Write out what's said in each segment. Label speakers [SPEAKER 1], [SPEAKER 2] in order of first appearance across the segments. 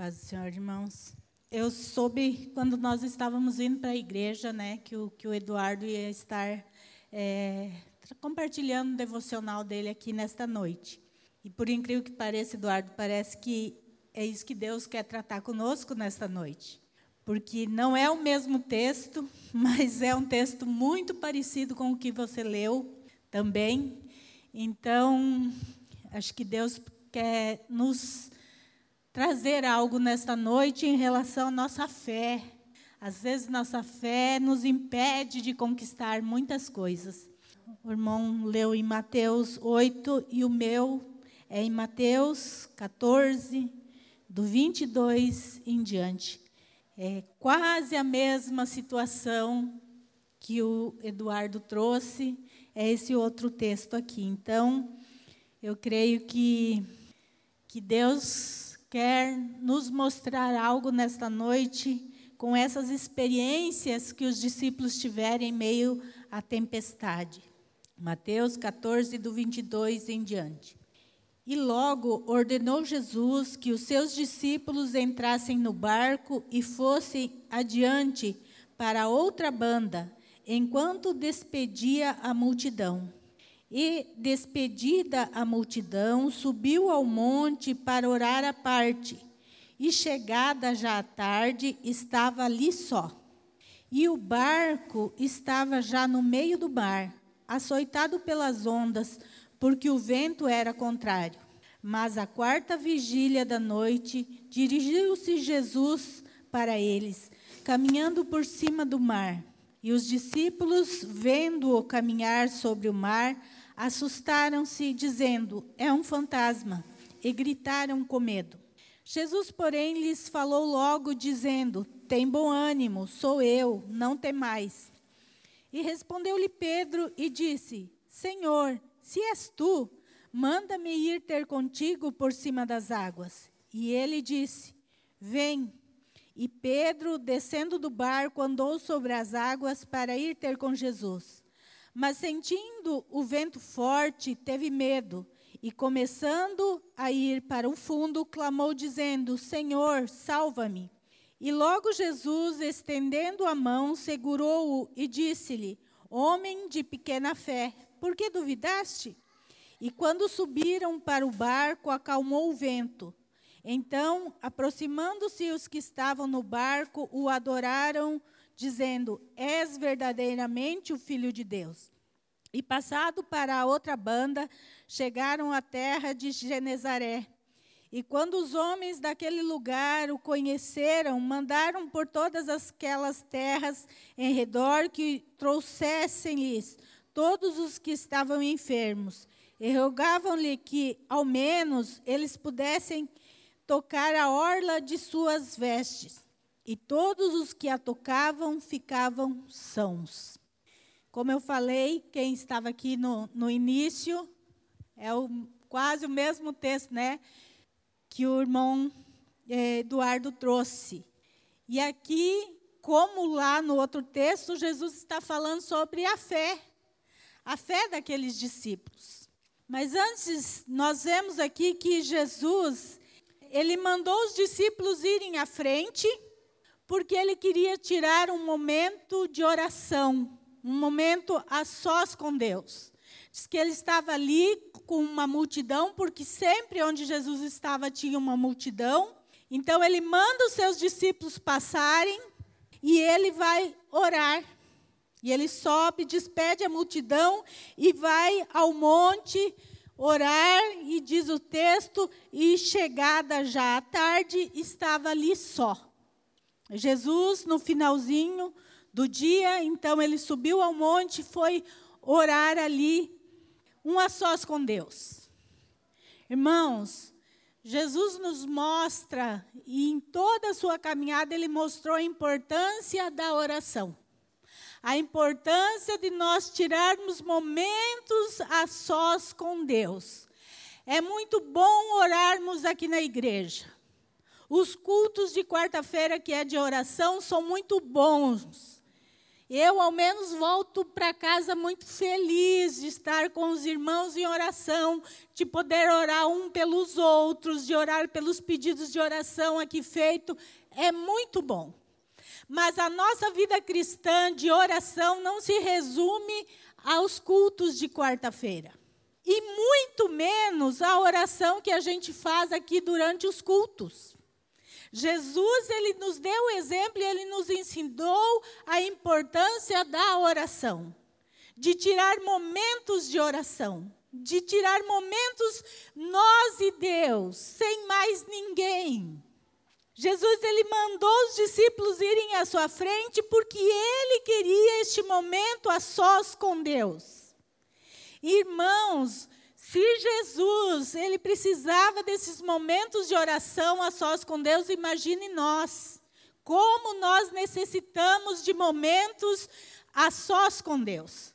[SPEAKER 1] Paz do Senhor, irmãos. Eu soube quando nós estávamos indo para a igreja, né, que o, que o Eduardo ia estar é, compartilhando o devocional dele aqui nesta noite. E por incrível que pareça, Eduardo, parece que é isso que Deus quer tratar conosco nesta noite. Porque não é o mesmo texto, mas é um texto muito parecido com o que você leu também. Então, acho que Deus quer nos trazer algo nesta noite em relação à nossa fé. Às vezes, nossa fé nos impede de conquistar muitas coisas. O irmão leu em Mateus 8 e o meu é em Mateus 14, do 22 em diante. É quase a mesma situação que o Eduardo trouxe, é esse outro texto aqui. Então, eu creio que, que Deus quer nos mostrar algo nesta noite com essas experiências que os discípulos tiveram em meio à tempestade. Mateus 14, do 22 em diante. E logo ordenou Jesus que os seus discípulos entrassem no barco e fossem adiante para outra banda, enquanto despedia a multidão. E, despedida a multidão, subiu ao monte para orar à parte. E, chegada já a tarde, estava ali só. E o barco estava já no meio do mar, açoitado pelas ondas, porque o vento era contrário. Mas à quarta vigília da noite, dirigiu-se Jesus para eles, caminhando por cima do mar. E os discípulos, vendo-o caminhar sobre o mar, assustaram-se, dizendo: É um fantasma, e gritaram com medo. Jesus, porém, lhes falou logo, dizendo: Tem bom ânimo, sou eu, não temais. E respondeu-lhe Pedro e disse: Senhor, se és tu, manda-me ir ter contigo por cima das águas. E ele disse: Vem. E Pedro, descendo do barco, andou sobre as águas para ir ter com Jesus. Mas sentindo o vento forte, teve medo e, começando a ir para o fundo, clamou, dizendo: Senhor, salva-me. E logo Jesus, estendendo a mão, segurou-o e disse-lhe: Homem de pequena fé, por que duvidaste? E quando subiram para o barco, acalmou o vento. Então, aproximando-se os que estavam no barco, o adoraram dizendo: És verdadeiramente o Filho de Deus. E passado para a outra banda, chegaram à terra de Genezaré. E quando os homens daquele lugar o conheceram, mandaram por todas aquelas terras em redor que trouxessem-lhes todos os que estavam enfermos. E rogavam-lhe que, ao menos, eles pudessem tocar a orla de suas vestes e todos os que a tocavam ficavam sãos. Como eu falei, quem estava aqui no, no início, é o, quase o mesmo texto né, que o irmão é, Eduardo trouxe. E aqui, como lá no outro texto, Jesus está falando sobre a fé, a fé daqueles discípulos. Mas antes, nós vemos aqui que Jesus, ele mandou os discípulos irem à frente porque ele queria tirar um momento de oração, um momento a sós com Deus. Diz que ele estava ali com uma multidão, porque sempre onde Jesus estava tinha uma multidão. Então ele manda os seus discípulos passarem e ele vai orar. E ele sobe, despede a multidão e vai ao monte orar, e diz o texto, e chegada já à tarde, estava ali só. Jesus, no finalzinho do dia, então ele subiu ao monte, foi orar ali, um a sós com Deus. Irmãos, Jesus nos mostra, e em toda a sua caminhada, ele mostrou a importância da oração. A importância de nós tirarmos momentos a sós com Deus. É muito bom orarmos aqui na igreja. Os cultos de quarta-feira, que é de oração, são muito bons. Eu, ao menos, volto para casa muito feliz de estar com os irmãos em oração, de poder orar um pelos outros, de orar pelos pedidos de oração aqui feito. É muito bom. Mas a nossa vida cristã de oração não se resume aos cultos de quarta-feira. E muito menos a oração que a gente faz aqui durante os cultos. Jesus, ele nos deu o exemplo e ele nos ensinou a importância da oração, de tirar momentos de oração, de tirar momentos nós e Deus, sem mais ninguém. Jesus ele mandou os discípulos irem à sua frente porque ele queria este momento a sós com Deus. Irmãos, se Jesus ele precisava desses momentos de oração a sós com Deus, imagine nós. Como nós necessitamos de momentos a sós com Deus.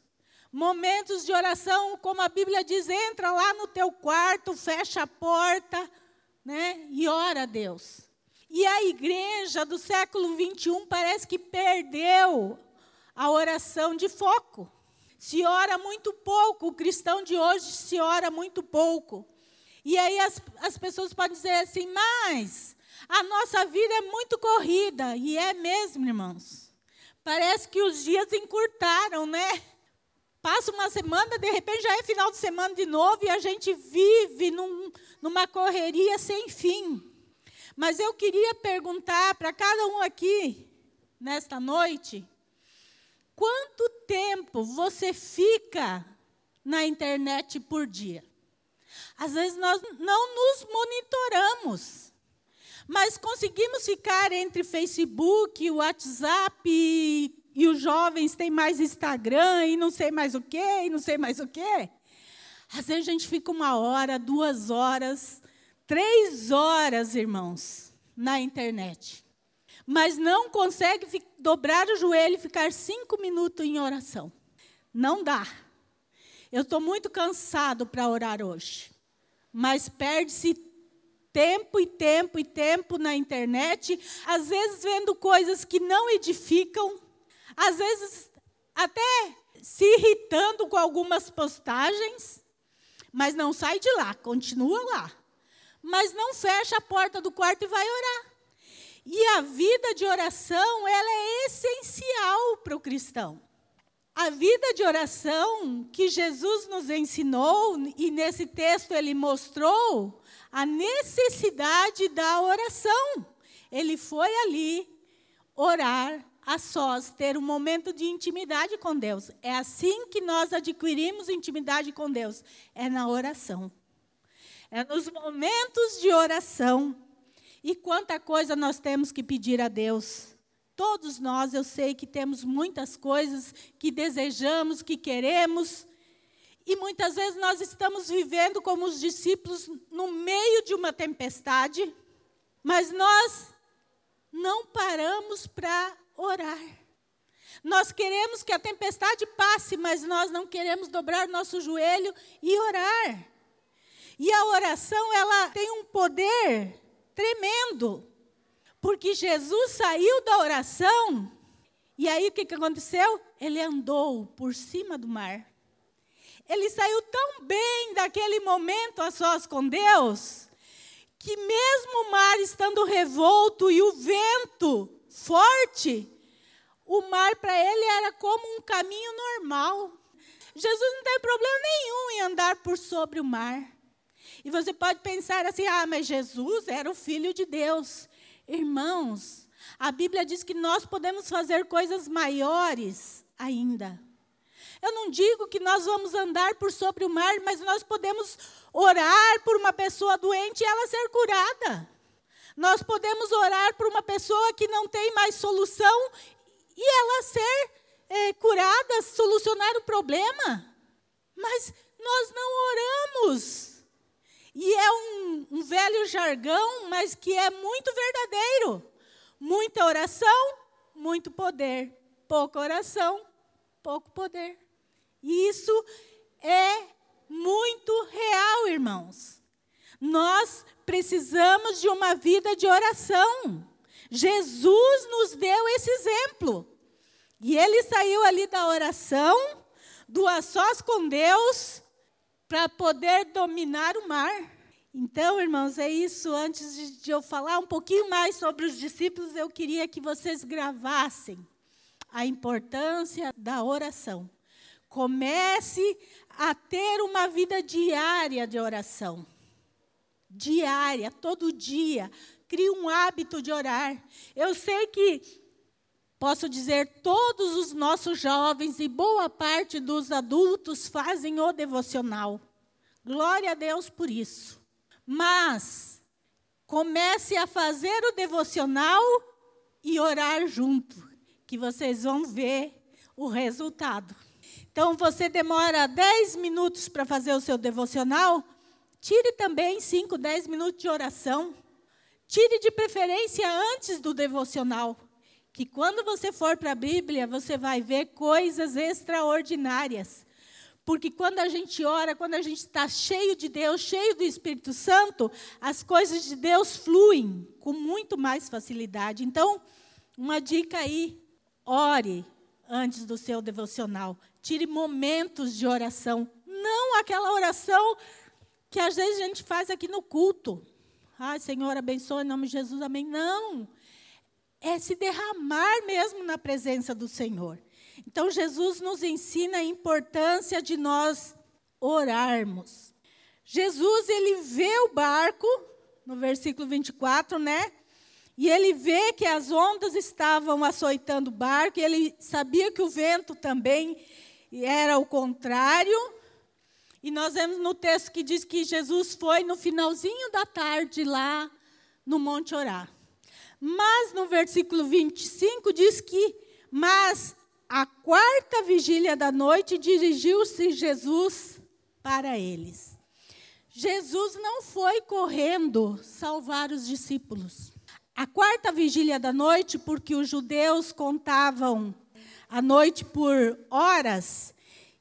[SPEAKER 1] Momentos de oração, como a Bíblia diz, entra lá no teu quarto, fecha a porta, né, e ora a Deus. E a igreja do século 21 parece que perdeu a oração de foco. Se ora muito pouco, o cristão de hoje se ora muito pouco. E aí as, as pessoas podem dizer assim, mas a nossa vida é muito corrida. E é mesmo, irmãos. Parece que os dias encurtaram, né? Passa uma semana, de repente já é final de semana de novo e a gente vive num, numa correria sem fim. Mas eu queria perguntar para cada um aqui, nesta noite, quanto tempo você fica na internet por dia? Às vezes nós não nos monitoramos, mas conseguimos ficar entre Facebook, WhatsApp e, e os jovens têm mais Instagram e não sei mais o quê, e não sei mais o quê. Às vezes a gente fica uma hora, duas horas, três horas, irmãos, na internet. Mas não consegue dobrar o joelho e ficar cinco minutos em oração. Não dá. Eu estou muito cansado para orar hoje. Mas perde-se tempo e tempo e tempo na internet, às vezes vendo coisas que não edificam, às vezes até se irritando com algumas postagens, mas não sai de lá, continua lá mas não fecha a porta do quarto e vai orar. E a vida de oração, ela é essencial para o cristão. A vida de oração que Jesus nos ensinou, e nesse texto ele mostrou a necessidade da oração. Ele foi ali orar a sós, ter um momento de intimidade com Deus. É assim que nós adquirimos intimidade com Deus, é na oração é nos momentos de oração. E quanta coisa nós temos que pedir a Deus. Todos nós, eu sei que temos muitas coisas que desejamos, que queremos. E muitas vezes nós estamos vivendo como os discípulos no meio de uma tempestade, mas nós não paramos para orar. Nós queremos que a tempestade passe, mas nós não queremos dobrar nosso joelho e orar. E a oração, ela tem um poder tremendo. Porque Jesus saiu da oração, e aí o que, aconteceu? Ele andou por cima do mar. Ele saiu tão bem daquele momento a sós com Deus, que mesmo o mar estando revolto e o vento forte, o mar para ele era como um caminho normal. Jesus não tem problema nenhum em andar por sobre o mar. E você pode pensar assim: ah, mas Jesus era o Filho de Deus. Irmãos, a Bíblia diz que nós podemos fazer coisas maiores ainda. Eu não digo que nós vamos andar por sobre o mar, mas nós podemos orar por uma pessoa doente e ela ser curada. Nós podemos orar por uma pessoa que não tem mais solução e ela ser é, curada, solucionar o problema. Mas nós não oramos. E é um, um velho jargão, mas que é muito verdadeiro. Muita oração, muito poder. Pouca oração, pouco poder. E isso é muito real, irmãos. Nós precisamos de uma vida de oração. Jesus nos deu esse exemplo. E ele saiu ali da oração, do a sós com Deus, para poder dominar o mar. Então, irmãos, é isso. Antes de eu falar um pouquinho mais sobre os discípulos, eu queria que vocês gravassem a importância da oração. Comece a ter uma vida diária de oração. Diária, todo dia. Crie um hábito de orar. Eu sei que, posso dizer, todos os nossos jovens e boa parte dos adultos fazem o devocional. Glória a Deus por isso. Mas comece a fazer o devocional e orar junto, que vocês vão ver o resultado. Então, você demora 10 minutos para fazer o seu devocional, tire também 5, 10 minutos de oração. Tire de preferência antes do devocional, que quando você for para a Bíblia, você vai ver coisas extraordinárias. Porque quando a gente ora, quando a gente está cheio de Deus, cheio do Espírito Santo, as coisas de Deus fluem com muito mais facilidade. Então, uma dica aí: ore antes do seu devocional. Tire momentos de oração. Não aquela oração que às vezes a gente faz aqui no culto. Ai, Senhor, abençoe em nome de Jesus, amém. Não. É se derramar mesmo na presença do Senhor. Então, Jesus nos ensina a importância de nós orarmos. Jesus, ele vê o barco, no versículo 24, né? E ele vê que as ondas estavam açoitando o barco, ele sabia que o vento também era o contrário. E nós vemos no texto que diz que Jesus foi no finalzinho da tarde lá no Monte Orar. Mas no versículo 25 diz que, mas a quarta vigília da noite dirigiu-se Jesus para eles. Jesus não foi correndo salvar os discípulos. A quarta vigília da noite, porque os judeus contavam a noite por horas,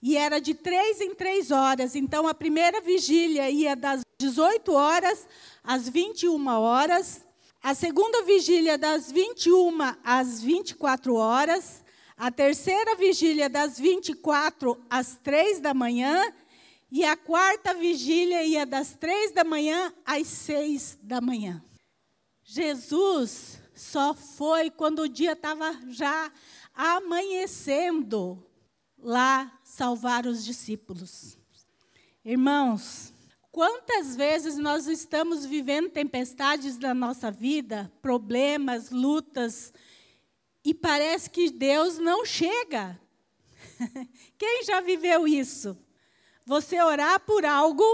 [SPEAKER 1] e era de três em três horas. Então, a primeira vigília ia das 18 horas às 21 horas, a segunda vigília das 21 às 24 horas, a terceira vigília das 24 às 3 da manhã, e a quarta vigília ia das 3 da manhã às 6 da manhã. Jesus só foi quando o dia estava já amanhecendo lá salvar os discípulos. Irmãos, quantas vezes nós estamos vivendo tempestades na nossa vida, problemas, lutas, e parece que Deus não chega. Quem já viveu isso? Você orar por algo,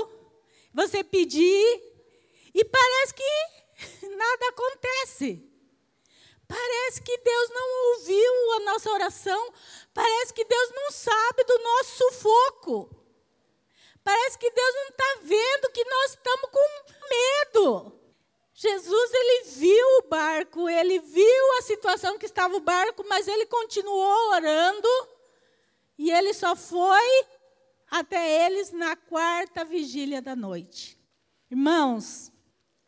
[SPEAKER 1] você pedir, e parece que nada acontece. Parece que Deus não ouviu a nossa oração. Parece que Deus não sabe do nosso sufoco. Parece que Deus não está vendo que nós estamos com medo. Jesus, ele viu o barco, ele viu a situação que estava o barco, mas ele continuou orando. E ele só foi até eles na quarta vigília da noite. Irmãos,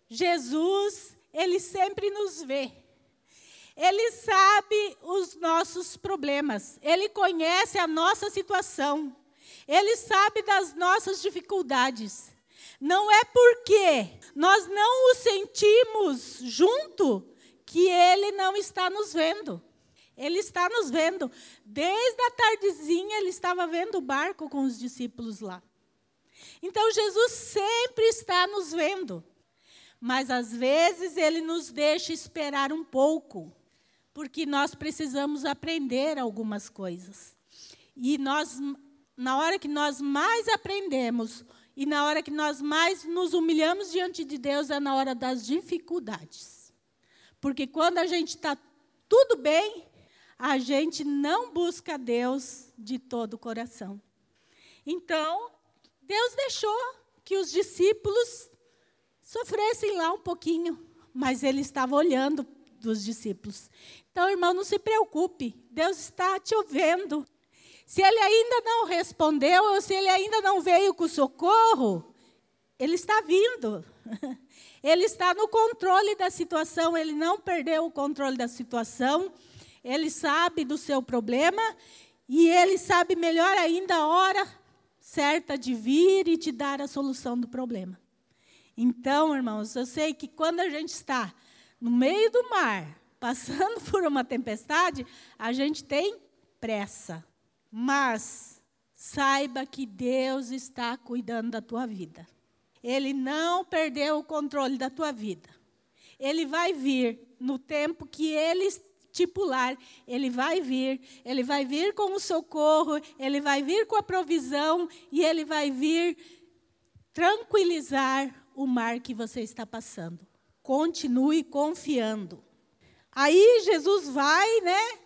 [SPEAKER 1] Jesus, ele sempre nos vê. Ele sabe os nossos problemas, ele conhece a nossa situação, ele sabe das nossas dificuldades. Não é porque nós não o sentimos junto que ele não está nos vendo. Ele está nos vendo. Desde a tardezinha ele estava vendo o barco com os discípulos lá. Então Jesus sempre está nos vendo. Mas às vezes ele nos deixa esperar um pouco porque nós precisamos aprender algumas coisas. E nós, na hora que nós mais aprendemos e na hora que nós mais nos humilhamos diante de Deus é na hora das dificuldades. Porque quando a gente está tudo bem, a gente não busca Deus de todo o coração. Então, Deus deixou que os discípulos sofressem lá um pouquinho, mas Ele estava olhando dos discípulos. Então, irmão, não se preocupe, Deus está te ouvindo. Se ele ainda não respondeu, ou se ele ainda não veio com socorro, ele está vindo. Ele está no controle da situação, ele não perdeu o controle da situação. Ele sabe do seu problema e ele sabe melhor ainda a hora certa de vir e te dar a solução do problema. Então, irmãos, eu sei que quando a gente está no meio do mar, passando por uma tempestade, a gente tem pressa. Mas saiba que Deus está cuidando da tua vida. Ele não perdeu o controle da tua vida. Ele vai vir no tempo que ele estipular, ele vai vir, ele vai vir com o socorro, ele vai vir com a provisão e ele vai vir tranquilizar o mar que você está passando. Continue confiando. Aí Jesus vai, né,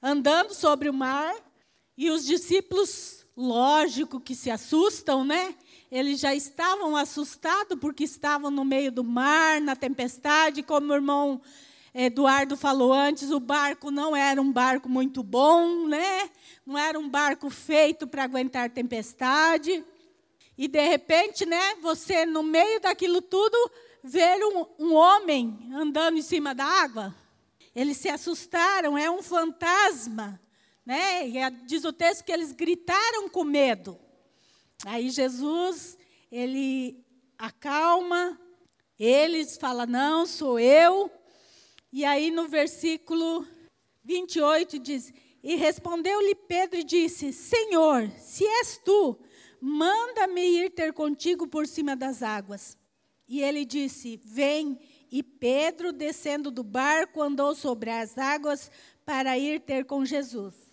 [SPEAKER 1] andando sobre o mar, e os discípulos, lógico que se assustam, né? Eles já estavam assustados porque estavam no meio do mar, na tempestade, como o irmão Eduardo falou antes, o barco não era um barco muito bom, né? Não era um barco feito para aguentar tempestade. E de repente, né, você no meio daquilo tudo, ver um, um homem andando em cima da água. Eles se assustaram, é um fantasma. Né? E diz o texto que eles gritaram com medo. Aí Jesus, ele acalma, eles falam: Não, sou eu. E aí no versículo 28 diz: E respondeu-lhe Pedro e disse: Senhor, se és tu, manda-me ir ter contigo por cima das águas. E ele disse: Vem. E Pedro, descendo do barco, andou sobre as águas para ir ter com Jesus.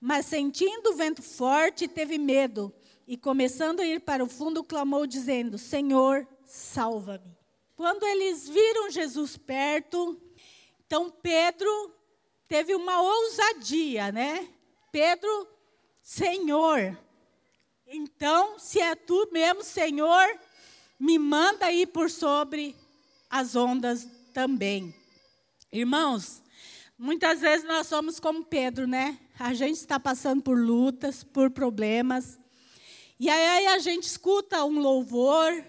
[SPEAKER 1] Mas sentindo o vento forte, teve medo e, começando a ir para o fundo, clamou, dizendo: Senhor, salva-me. Quando eles viram Jesus perto, então Pedro teve uma ousadia, né? Pedro, Senhor, então, se é tu mesmo, Senhor, me manda ir por sobre as ondas também. Irmãos, muitas vezes nós somos como Pedro, né? A gente está passando por lutas, por problemas. E aí a gente escuta um louvor,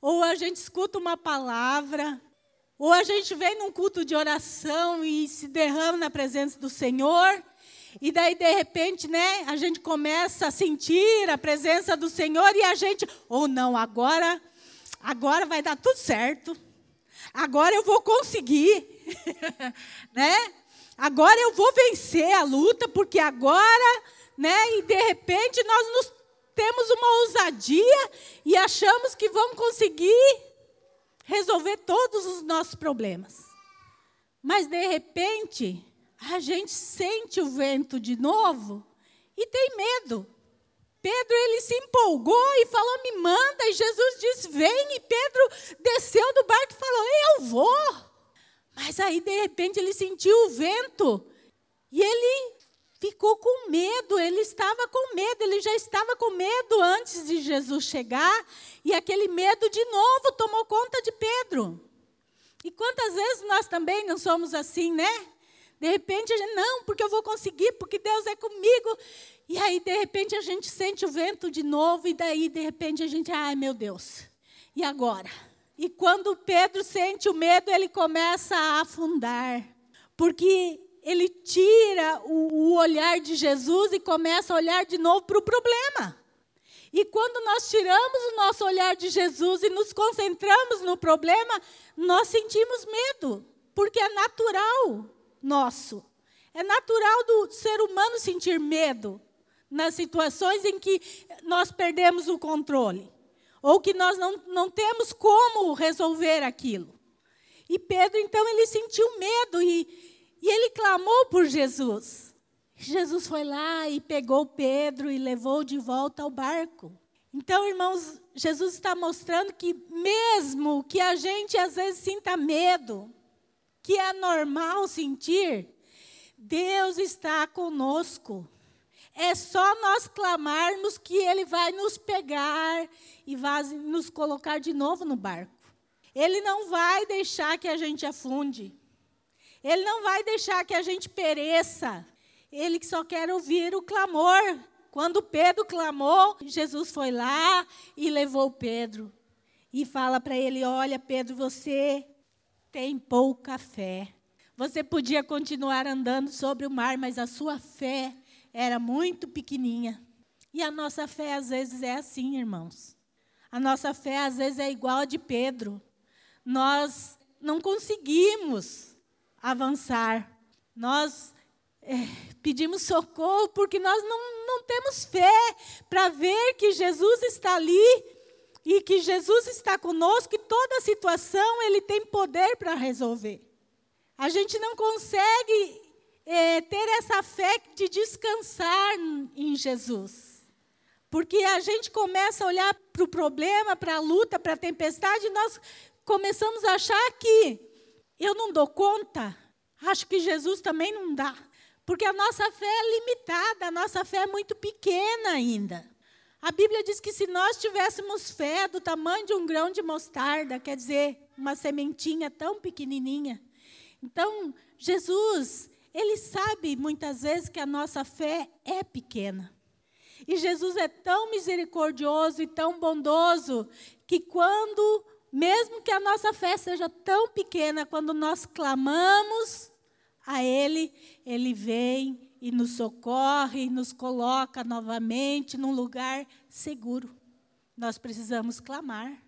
[SPEAKER 1] ou a gente escuta uma palavra, ou a gente vem num culto de oração e se derrama na presença do Senhor. E daí, de repente, né, a gente começa a sentir a presença do Senhor e a gente, ou oh, não, agora, agora vai dar tudo certo. Agora eu vou conseguir, né? Agora eu vou vencer a luta, porque agora, né? E de repente nós nos temos uma ousadia e achamos que vamos conseguir resolver todos os nossos problemas. Mas de repente, a gente sente o vento de novo e tem medo. Pedro ele se empolgou e falou: "Me manda". E Jesus disse: "Vem". E Pedro desceu do barco e falou: "Eu vou". Mas aí, de repente, ele sentiu o vento e ele ficou com medo. Ele estava com medo, ele já estava com medo antes de Jesus chegar. E aquele medo, de novo, tomou conta de Pedro. E quantas vezes nós também não somos assim, né? De repente, a gente, não, porque eu vou conseguir, porque Deus é comigo. E aí, de repente, a gente sente o vento de novo, e daí, de repente, a gente, ai meu Deus, e agora? E quando Pedro sente o medo, ele começa a afundar. Porque ele tira o, o olhar de Jesus e começa a olhar de novo para o problema. E quando nós tiramos o nosso olhar de Jesus e nos concentramos no problema, nós sentimos medo, porque é natural nosso. É natural do ser humano sentir medo nas situações em que nós perdemos o controle ou que nós não, não temos como resolver aquilo. E Pedro, então, ele sentiu medo e, e ele clamou por Jesus. Jesus foi lá e pegou Pedro e levou de volta ao barco. Então, irmãos, Jesus está mostrando que, mesmo que a gente às vezes sinta medo, que é normal sentir, Deus está conosco. É só nós clamarmos que Ele vai nos pegar e vai nos colocar de novo no barco. Ele não vai deixar que a gente afunde. Ele não vai deixar que a gente pereça. Ele só quer ouvir o clamor. Quando Pedro clamou, Jesus foi lá e levou Pedro. E fala para ele: Olha, Pedro, você tem pouca fé. Você podia continuar andando sobre o mar, mas a sua fé era muito pequenininha. E a nossa fé às vezes é assim, irmãos. A nossa fé às vezes é igual a de Pedro. Nós não conseguimos avançar. Nós é, pedimos socorro porque nós não, não temos fé para ver que Jesus está ali e que Jesus está conosco e toda situação ele tem poder para resolver. A gente não consegue é, ter essa fé de descansar em Jesus. Porque a gente começa a olhar para o problema, para a luta, para a tempestade, e nós começamos a achar que eu não dou conta. Acho que Jesus também não dá. Porque a nossa fé é limitada, a nossa fé é muito pequena ainda. A Bíblia diz que se nós tivéssemos fé do tamanho de um grão de mostarda, quer dizer, uma sementinha tão pequenininha. Então, Jesus, ele sabe muitas vezes que a nossa fé é pequena. E Jesus é tão misericordioso e tão bondoso que quando, mesmo que a nossa fé seja tão pequena, quando nós clamamos a Ele, Ele vem e nos socorre e nos coloca novamente num lugar seguro. Nós precisamos clamar.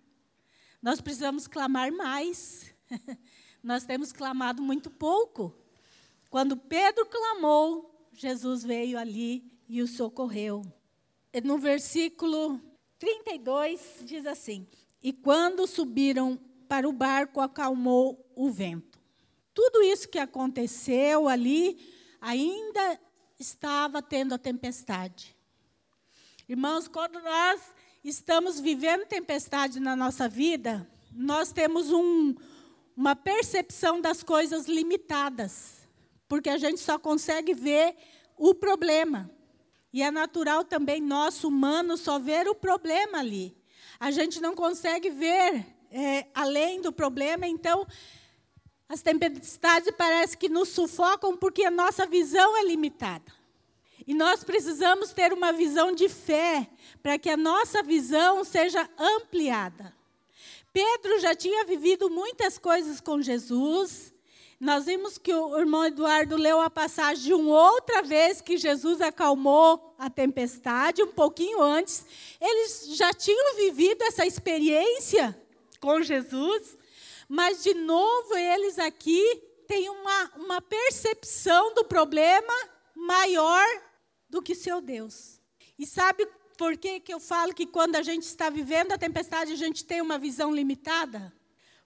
[SPEAKER 1] Nós precisamos clamar mais. Nós temos clamado muito pouco. Quando Pedro clamou, Jesus veio ali e o socorreu no versículo 32 diz assim: E quando subiram para o barco, acalmou o vento. Tudo isso que aconteceu ali ainda estava tendo a tempestade. Irmãos, quando nós estamos vivendo tempestade na nossa vida, nós temos um, uma percepção das coisas limitadas, porque a gente só consegue ver o problema. E é natural também nosso humano só ver o problema ali. A gente não consegue ver é, além do problema, então as tempestades parecem que nos sufocam porque a nossa visão é limitada. E nós precisamos ter uma visão de fé para que a nossa visão seja ampliada. Pedro já tinha vivido muitas coisas com Jesus, nós vimos que o irmão Eduardo leu a passagem de uma outra vez que Jesus acalmou a tempestade, um pouquinho antes. Eles já tinham vivido essa experiência com Jesus, mas de novo eles aqui têm uma, uma percepção do problema maior do que seu Deus. E sabe por que, que eu falo que quando a gente está vivendo a tempestade, a gente tem uma visão limitada?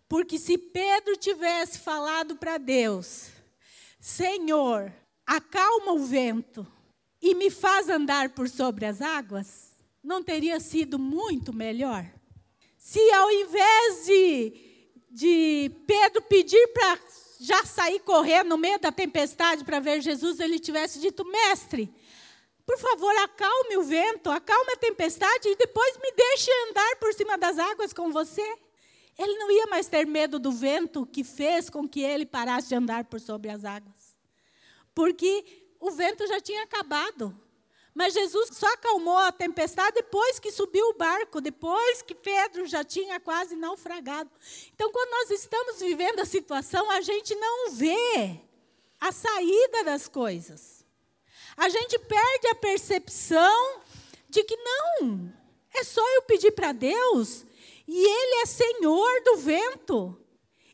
[SPEAKER 1] Porque se Pedro tivesse falado para Deus: Senhor, acalma o vento e me faz andar por sobre as águas, não teria sido muito melhor? Se ao invés de, de Pedro pedir para já sair correndo no meio da tempestade para ver Jesus, ele tivesse dito: Mestre, por favor, acalme o vento, acalme a tempestade e depois me deixe andar por cima das águas com você. Ele não ia mais ter medo do vento que fez com que ele parasse de andar por sobre as águas. Porque o vento já tinha acabado. Mas Jesus só acalmou a tempestade depois que subiu o barco, depois que Pedro já tinha quase naufragado. Então, quando nós estamos vivendo a situação, a gente não vê a saída das coisas. A gente perde a percepção de que não, é só eu pedir para Deus e Ele é Senhor do vento.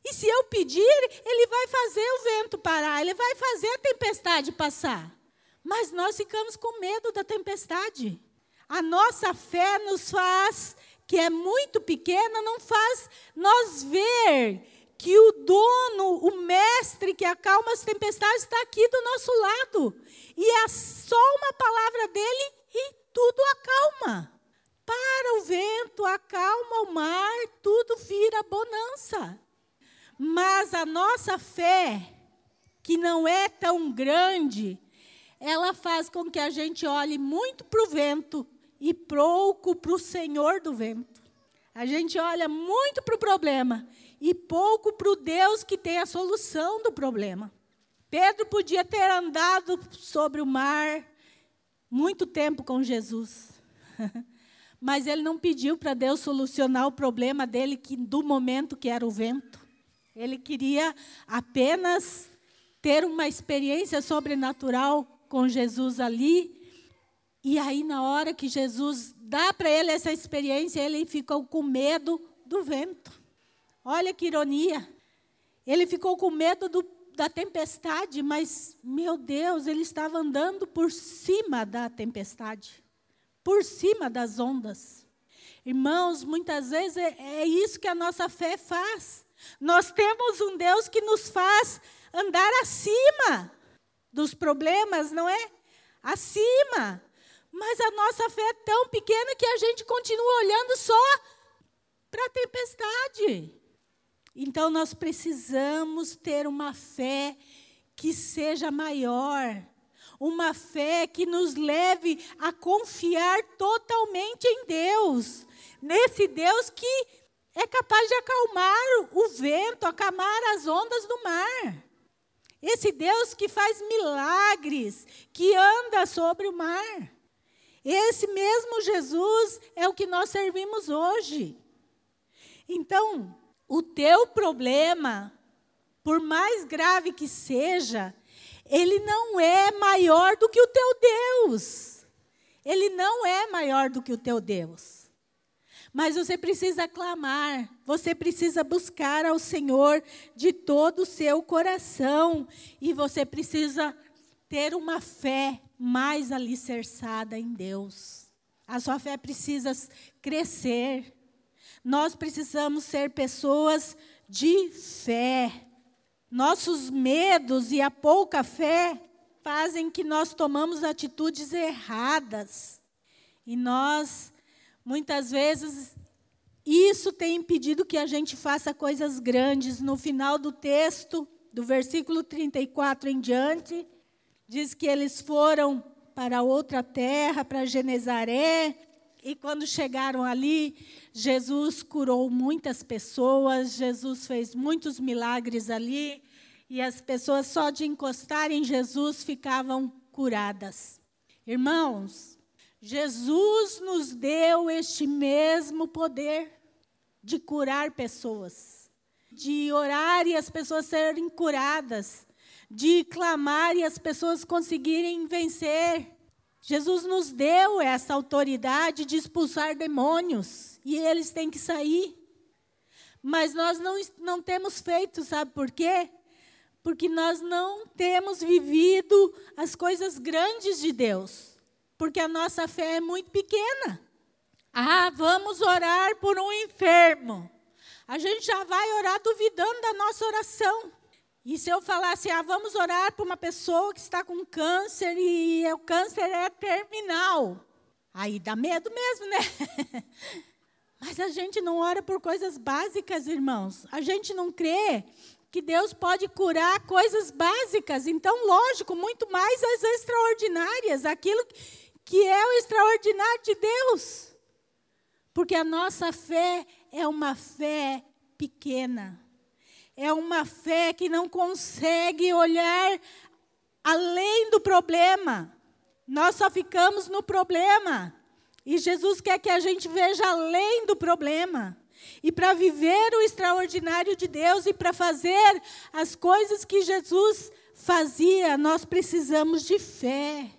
[SPEAKER 1] E se eu pedir, Ele vai fazer o vento parar, Ele vai fazer a tempestade passar. Mas nós ficamos com medo da tempestade. A nossa fé nos faz, que é muito pequena, não faz nós ver que o dono, o mestre que acalma as tempestades está aqui do nosso lado. E é só uma palavra dele e tudo acalma. Para o vento, acalma o mar, tudo vira bonança. Mas a nossa fé, que não é tão grande, ela faz com que a gente olhe muito para o vento e pouco para o Senhor do vento. A gente olha muito para o problema e pouco para o Deus que tem a solução do problema. Pedro podia ter andado sobre o mar muito tempo com Jesus. mas ele não pediu para Deus solucionar o problema dele que do momento que era o vento. Ele queria apenas ter uma experiência sobrenatural com Jesus ali. E aí, na hora que Jesus dá para ele essa experiência, ele ficou com medo do vento. Olha que ironia. Ele ficou com medo do, da tempestade, mas, meu Deus, ele estava andando por cima da tempestade, por cima das ondas. Irmãos, muitas vezes é, é isso que a nossa fé faz. Nós temos um Deus que nos faz andar acima dos problemas, não é? Acima. Mas a nossa fé é tão pequena que a gente continua olhando só para a tempestade. Então nós precisamos ter uma fé que seja maior, uma fé que nos leve a confiar totalmente em Deus, nesse Deus que é capaz de acalmar o vento, acalmar as ondas do mar. Esse Deus que faz milagres, que anda sobre o mar. Esse mesmo Jesus é o que nós servimos hoje. Então, o teu problema, por mais grave que seja, ele não é maior do que o teu Deus. Ele não é maior do que o teu Deus. Mas você precisa clamar, você precisa buscar ao Senhor de todo o seu coração, e você precisa ter uma fé mais alicerçada em Deus. A sua fé precisa crescer. Nós precisamos ser pessoas de fé. Nossos medos e a pouca fé fazem que nós tomamos atitudes erradas. E nós, muitas vezes, isso tem impedido que a gente faça coisas grandes. No final do texto, do versículo 34 em diante, diz que eles foram para outra terra, para Genezaré, e quando chegaram ali, Jesus curou muitas pessoas, Jesus fez muitos milagres ali, e as pessoas só de encostar em Jesus ficavam curadas. Irmãos, Jesus nos deu este mesmo poder de curar pessoas, de orar e as pessoas serem curadas, de clamar e as pessoas conseguirem vencer. Jesus nos deu essa autoridade de expulsar demônios e eles têm que sair. Mas nós não, não temos feito, sabe por quê? Porque nós não temos vivido as coisas grandes de Deus. Porque a nossa fé é muito pequena. Ah, vamos orar por um enfermo. A gente já vai orar duvidando da nossa oração. E se eu falasse, ah, vamos orar por uma pessoa que está com câncer e o câncer é terminal. Aí dá medo mesmo, né? Mas a gente não ora por coisas básicas, irmãos. A gente não crê que Deus pode curar coisas básicas. Então, lógico, muito mais as extraordinárias, aquilo que é o extraordinário de Deus. Porque a nossa fé é uma fé pequena é uma fé que não consegue olhar além do problema. Nós só ficamos no problema. E Jesus quer que a gente veja além do problema. E para viver o extraordinário de Deus e para fazer as coisas que Jesus fazia, nós precisamos de fé.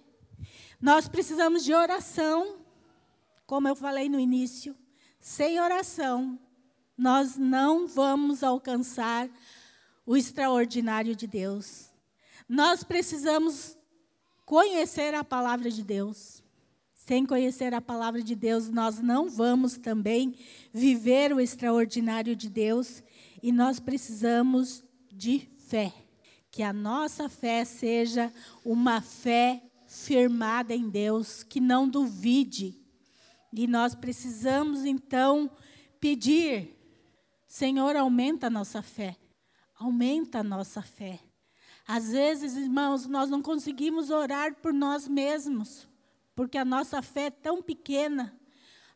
[SPEAKER 1] Nós precisamos de oração. Como eu falei no início, sem oração, nós não vamos alcançar o extraordinário de Deus. Nós precisamos conhecer a palavra de Deus. Sem conhecer a palavra de Deus, nós não vamos também viver o extraordinário de Deus e nós precisamos de fé. Que a nossa fé seja uma fé firmada em Deus, que não duvide. E nós precisamos então pedir Senhor, aumenta a nossa fé. Aumenta a nossa fé. Às vezes, irmãos, nós não conseguimos orar por nós mesmos, porque a nossa fé é tão pequena.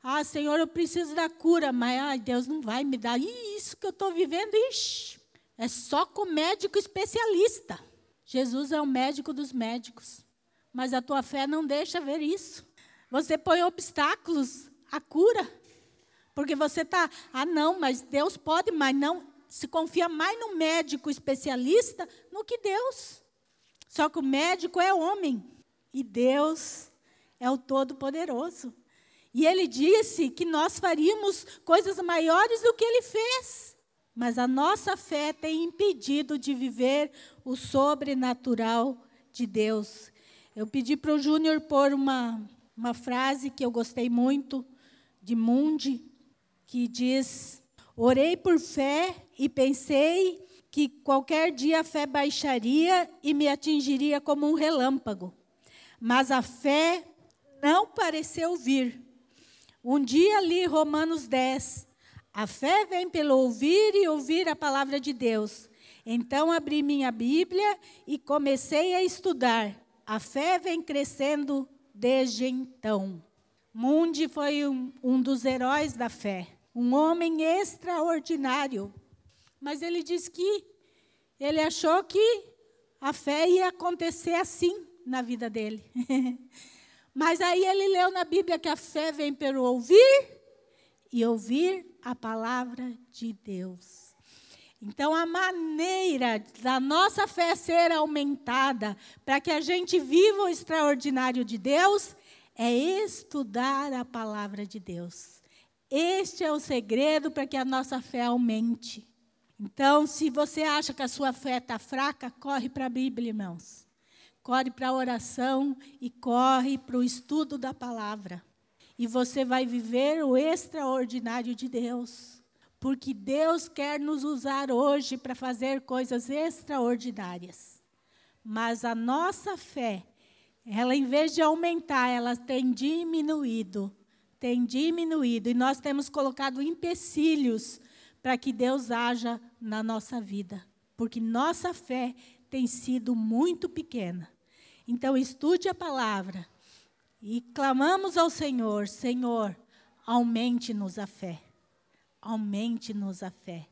[SPEAKER 1] Ah, Senhor, eu preciso da cura, mas ai, Deus não vai me dar. Ih, isso que eu estou vivendo, ixi, é só com médico especialista. Jesus é o médico dos médicos, mas a tua fé não deixa ver isso. Você põe obstáculos à cura. Porque você está, ah, não, mas Deus pode, mas não. se confia mais no médico especialista no que Deus. Só que o médico é homem e Deus é o Todo-Poderoso. E ele disse que nós faríamos coisas maiores do que ele fez. Mas a nossa fé tem impedido de viver o sobrenatural de Deus. Eu pedi para o Júnior pôr uma, uma frase que eu gostei muito, de Mundi, que diz: Orei por fé e pensei que qualquer dia a fé baixaria e me atingiria como um relâmpago. Mas a fé não pareceu vir. Um dia li Romanos 10. A fé vem pelo ouvir e ouvir a palavra de Deus. Então abri minha Bíblia e comecei a estudar. A fé vem crescendo desde então. Mundi foi um, um dos heróis da fé, um homem extraordinário. Mas ele diz que ele achou que a fé ia acontecer assim na vida dele. Mas aí ele leu na Bíblia que a fé vem pelo ouvir e ouvir a palavra de Deus. Então, a maneira da nossa fé ser aumentada para que a gente viva o extraordinário de Deus é estudar a palavra de Deus. Este é o segredo para que a nossa fé aumente. Então, se você acha que a sua fé está fraca, corre para a Bíblia, irmãos. Corre para a oração e corre para o estudo da palavra. E você vai viver o extraordinário de Deus porque Deus quer nos usar hoje para fazer coisas extraordinárias. Mas a nossa fé, ela em vez de aumentar, ela tem diminuído. Tem diminuído. E nós temos colocado empecilhos para que Deus haja na nossa vida. Porque nossa fé tem sido muito pequena. Então, estude a palavra e clamamos ao Senhor: Senhor, aumente-nos a fé aumente-nos a fé.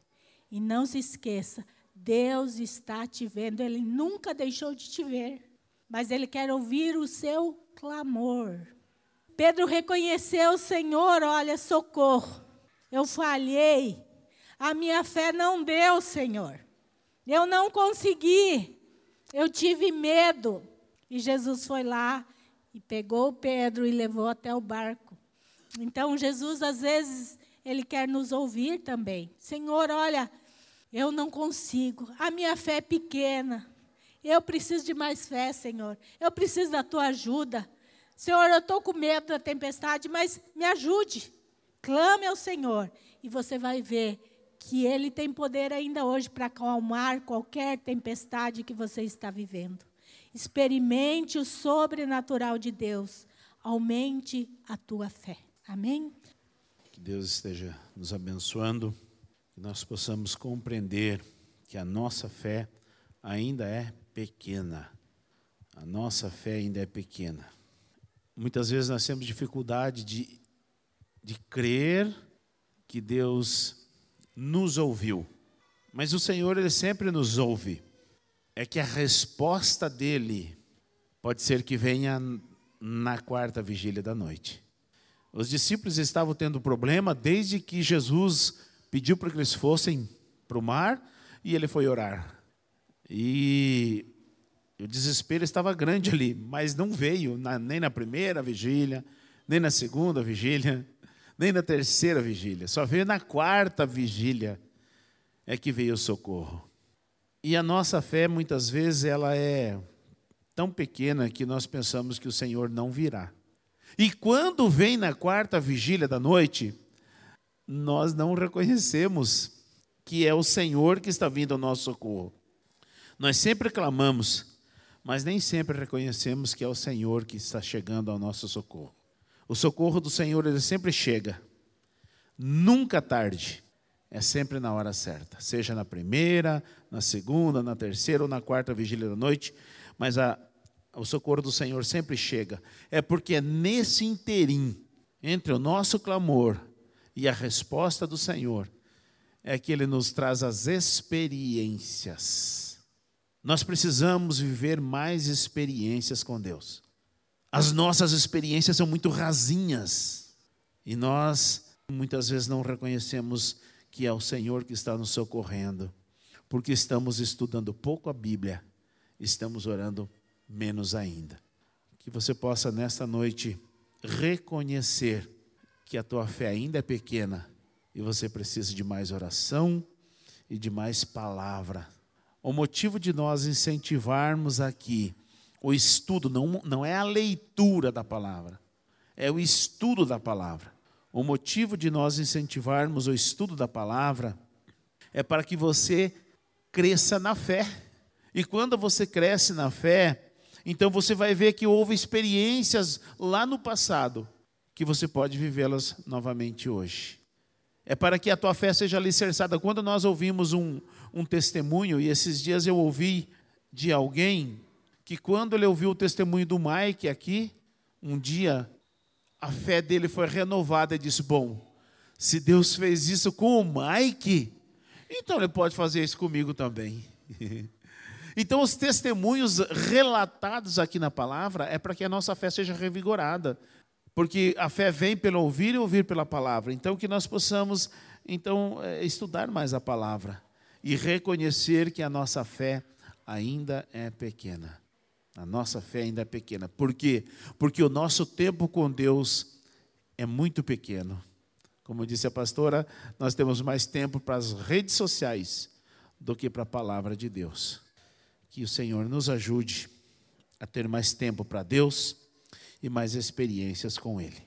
[SPEAKER 1] E não se esqueça, Deus está te vendo, Ele nunca deixou de te ver, mas Ele quer ouvir o seu clamor. Pedro reconheceu o Senhor, olha, socorro, eu falhei, a minha fé não deu, Senhor, eu não consegui, eu tive medo. E Jesus foi lá e pegou Pedro e levou até o barco. Então, Jesus, às vezes, ele quer nos ouvir também. Senhor, olha, eu não consigo, a minha fé é pequena. Eu preciso de mais fé, Senhor. Eu preciso da tua ajuda. Senhor, eu estou com medo da tempestade, mas me ajude. Clame ao Senhor e você vai ver que Ele tem poder ainda hoje para acalmar qualquer tempestade que você está vivendo. Experimente o sobrenatural de Deus. Aumente a tua fé. Amém?
[SPEAKER 2] Que Deus esteja nos abençoando, que nós possamos compreender que a nossa fé ainda é pequena. A nossa fé ainda é pequena. Muitas vezes nós temos dificuldade de, de crer que Deus nos ouviu. Mas o Senhor, Ele sempre nos ouve. É que a resposta dele pode ser que venha na quarta vigília da noite. Os discípulos estavam tendo problema desde que Jesus pediu para que eles fossem para o mar e ele foi orar. E o desespero estava grande ali, mas não veio na, nem na primeira vigília, nem na segunda vigília, nem na terceira vigília. Só veio na quarta vigília é que veio o socorro. E a nossa fé, muitas vezes, ela é tão pequena que nós pensamos que o Senhor não virá. E quando vem na quarta vigília da noite, nós não reconhecemos que é o Senhor que está vindo ao nosso socorro. Nós sempre clamamos, mas nem sempre reconhecemos que é o Senhor que está chegando ao nosso socorro. O socorro do Senhor, ele sempre chega, nunca tarde, é sempre na hora certa, seja na primeira, na segunda, na terceira ou na quarta vigília da noite, mas a, o socorro do Senhor sempre chega. É porque é nesse interim, entre o nosso clamor e a resposta do Senhor, é que Ele nos traz as experiências. Nós precisamos viver mais experiências com Deus. As nossas experiências são muito rasinhas e nós muitas vezes não reconhecemos que é o Senhor que está nos socorrendo, porque estamos estudando pouco a Bíblia, estamos orando menos ainda. Que você possa nesta noite reconhecer que a tua fé ainda é pequena e você precisa de mais oração e de mais palavra. O motivo de nós incentivarmos aqui o estudo, não, não é a leitura da palavra, é o estudo da palavra. O motivo de nós incentivarmos o estudo da palavra é para que você cresça na fé. E quando você cresce na fé, então você vai ver que houve experiências lá no passado que você pode vivê-las novamente hoje. É para que a tua fé seja alicerçada. Quando nós ouvimos um, um testemunho, e esses dias eu ouvi de alguém que, quando ele ouviu o testemunho do Mike aqui, um dia a fé dele foi renovada e disse: Bom, se Deus fez isso com o Mike, então ele pode fazer isso comigo também. Então, os testemunhos relatados aqui na palavra é para que a nossa fé seja revigorada, porque a fé vem pelo ouvir e ouvir pela palavra. Então, que nós possamos então é, estudar mais a palavra e reconhecer que a nossa fé ainda é pequena. A nossa fé ainda é pequena. Por quê? Porque o nosso tempo com Deus é muito pequeno. Como disse a pastora, nós temos mais tempo para as redes sociais do que para a palavra de Deus. Que o Senhor nos ajude a ter mais tempo para Deus e mais experiências com Ele.